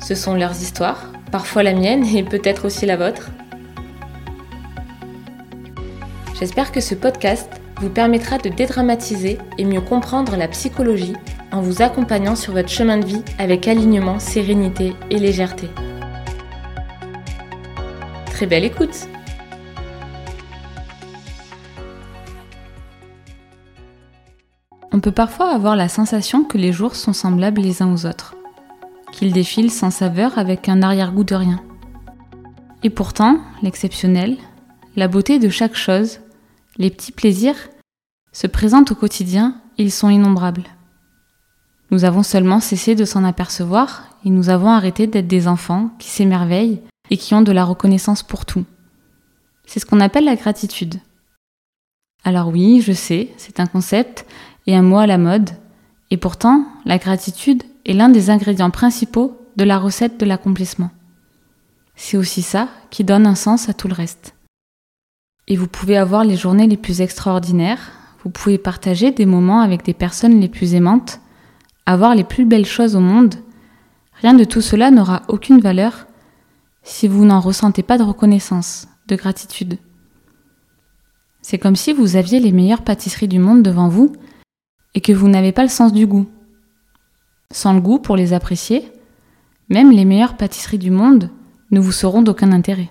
Ce sont leurs histoires, parfois la mienne et peut-être aussi la vôtre. J'espère que ce podcast vous permettra de dédramatiser et mieux comprendre la psychologie en vous accompagnant sur votre chemin de vie avec alignement, sérénité et légèreté. Très belle écoute On peut parfois avoir la sensation que les jours sont semblables les uns aux autres, qu'ils défilent sans saveur avec un arrière-goût de rien. Et pourtant, l'exceptionnel, la beauté de chaque chose, les petits plaisirs, se présentent au quotidien ils sont innombrables. Nous avons seulement cessé de s'en apercevoir et nous avons arrêté d'être des enfants qui s'émerveillent et qui ont de la reconnaissance pour tout. C'est ce qu'on appelle la gratitude. Alors oui, je sais, c'est un concept et un mot à la mode, et pourtant, la gratitude est l'un des ingrédients principaux de la recette de l'accomplissement. C'est aussi ça qui donne un sens à tout le reste. Et vous pouvez avoir les journées les plus extraordinaires, vous pouvez partager des moments avec des personnes les plus aimantes, avoir les plus belles choses au monde. Rien de tout cela n'aura aucune valeur si vous n'en ressentez pas de reconnaissance, de gratitude. C'est comme si vous aviez les meilleures pâtisseries du monde devant vous et que vous n'avez pas le sens du goût. Sans le goût pour les apprécier, même les meilleures pâtisseries du monde ne vous seront d'aucun intérêt.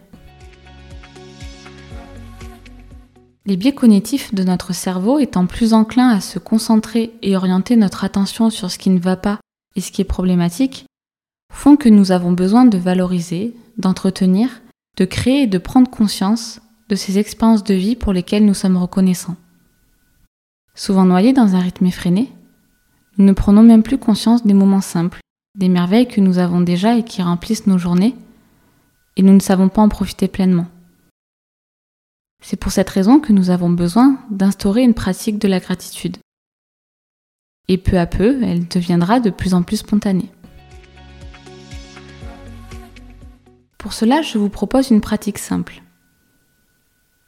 Les biais cognitifs de notre cerveau étant plus enclins à se concentrer et orienter notre attention sur ce qui ne va pas et ce qui est problématique, font que nous avons besoin de valoriser, d'entretenir, de créer et de prendre conscience de ces expériences de vie pour lesquelles nous sommes reconnaissants. Souvent noyés dans un rythme effréné, nous ne prenons même plus conscience des moments simples, des merveilles que nous avons déjà et qui remplissent nos journées, et nous ne savons pas en profiter pleinement. C'est pour cette raison que nous avons besoin d'instaurer une pratique de la gratitude. Et peu à peu, elle deviendra de plus en plus spontanée. Pour cela, je vous propose une pratique simple.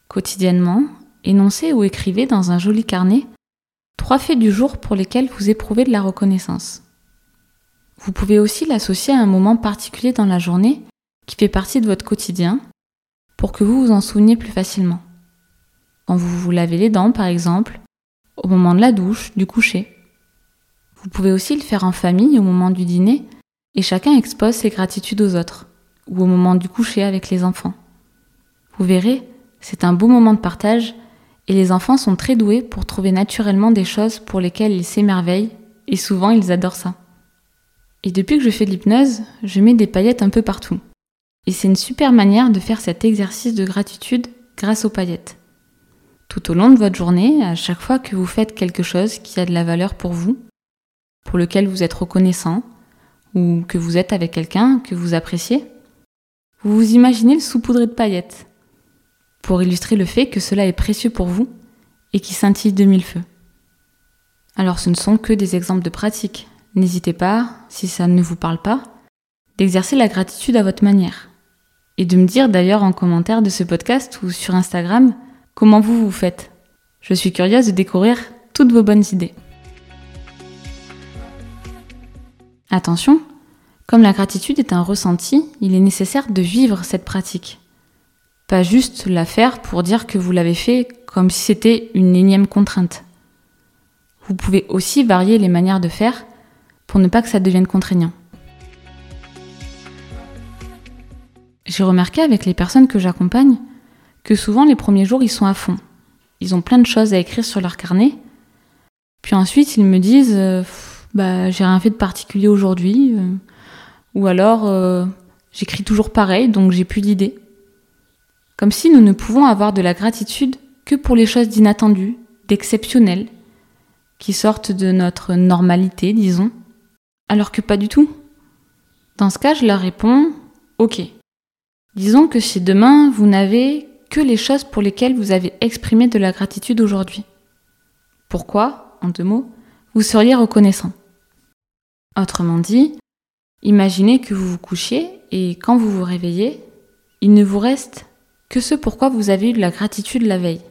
Quotidiennement, énoncez ou écrivez dans un joli carnet Trois faits du jour pour lesquels vous éprouvez de la reconnaissance. Vous pouvez aussi l'associer à un moment particulier dans la journée qui fait partie de votre quotidien pour que vous vous en souveniez plus facilement. Quand vous vous lavez les dents, par exemple, au moment de la douche, du coucher. Vous pouvez aussi le faire en famille au moment du dîner et chacun expose ses gratitudes aux autres, ou au moment du coucher avec les enfants. Vous verrez, c'est un beau moment de partage et les enfants sont très doués pour trouver naturellement des choses pour lesquelles ils s'émerveillent, et souvent ils adorent ça. Et depuis que je fais de l'hypnose, je mets des paillettes un peu partout. Et c'est une super manière de faire cet exercice de gratitude grâce aux paillettes. Tout au long de votre journée, à chaque fois que vous faites quelque chose qui a de la valeur pour vous, pour lequel vous êtes reconnaissant, ou que vous êtes avec quelqu'un que vous appréciez, vous vous imaginez le saupoudré de paillettes pour illustrer le fait que cela est précieux pour vous et qui scintille de mille feux. Alors ce ne sont que des exemples de pratique. N'hésitez pas, si ça ne vous parle pas, d'exercer la gratitude à votre manière. Et de me dire d'ailleurs en commentaire de ce podcast ou sur Instagram comment vous vous faites. Je suis curieuse de découvrir toutes vos bonnes idées. Attention, comme la gratitude est un ressenti, il est nécessaire de vivre cette pratique pas juste la faire pour dire que vous l'avez fait comme si c'était une énième contrainte. Vous pouvez aussi varier les manières de faire pour ne pas que ça devienne contraignant. J'ai remarqué avec les personnes que j'accompagne que souvent les premiers jours ils sont à fond. Ils ont plein de choses à écrire sur leur carnet. Puis ensuite ils me disent euh, bah j'ai rien fait de particulier aujourd'hui euh, ou alors euh, j'écris toujours pareil donc j'ai plus d'idées. Comme si nous ne pouvons avoir de la gratitude que pour les choses d'inattendues, d'exceptionnelles, qui sortent de notre normalité, disons, alors que pas du tout. Dans ce cas, je leur réponds Ok. Disons que si demain vous n'avez que les choses pour lesquelles vous avez exprimé de la gratitude aujourd'hui. Pourquoi, en deux mots, vous seriez reconnaissant? Autrement dit, imaginez que vous vous couchiez et quand vous vous réveillez, il ne vous reste que ce pourquoi vous avez eu de la gratitude la veille.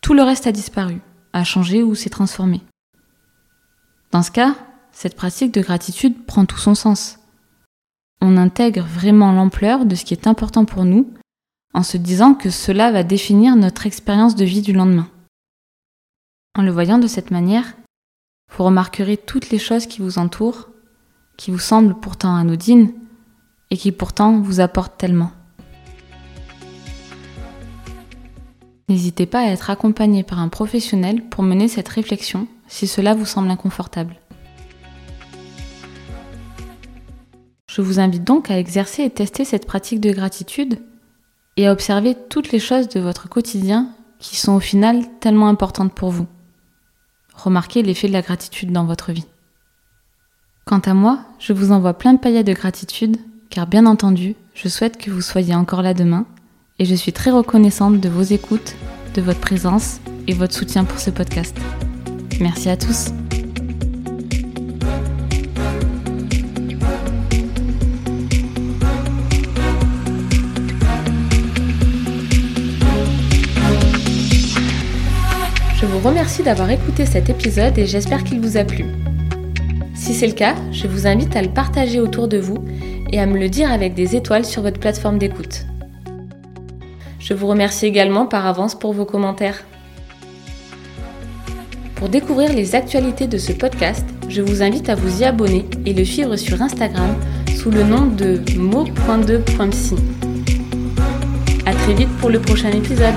Tout le reste a disparu, a changé ou s'est transformé. Dans ce cas, cette pratique de gratitude prend tout son sens. On intègre vraiment l'ampleur de ce qui est important pour nous en se disant que cela va définir notre expérience de vie du lendemain. En le voyant de cette manière, vous remarquerez toutes les choses qui vous entourent, qui vous semblent pourtant anodines et qui pourtant vous apportent tellement. N'hésitez pas à être accompagné par un professionnel pour mener cette réflexion si cela vous semble inconfortable. Je vous invite donc à exercer et tester cette pratique de gratitude et à observer toutes les choses de votre quotidien qui sont au final tellement importantes pour vous. Remarquez l'effet de la gratitude dans votre vie. Quant à moi, je vous envoie plein de paillettes de gratitude, car bien entendu, je souhaite que vous soyez encore là demain, et je suis très reconnaissante de vos écoutes, de votre présence et votre soutien pour ce podcast. Merci à tous. Je vous remercie d'avoir écouté cet épisode et j'espère qu'il vous a plu. Si c'est le cas, je vous invite à le partager autour de vous et à me le dire avec des étoiles sur votre plateforme d'écoute. Je vous remercie également par avance pour vos commentaires. Pour découvrir les actualités de ce podcast, je vous invite à vous y abonner et le suivre sur Instagram sous le nom de mo.2.psy. A très vite pour le prochain épisode.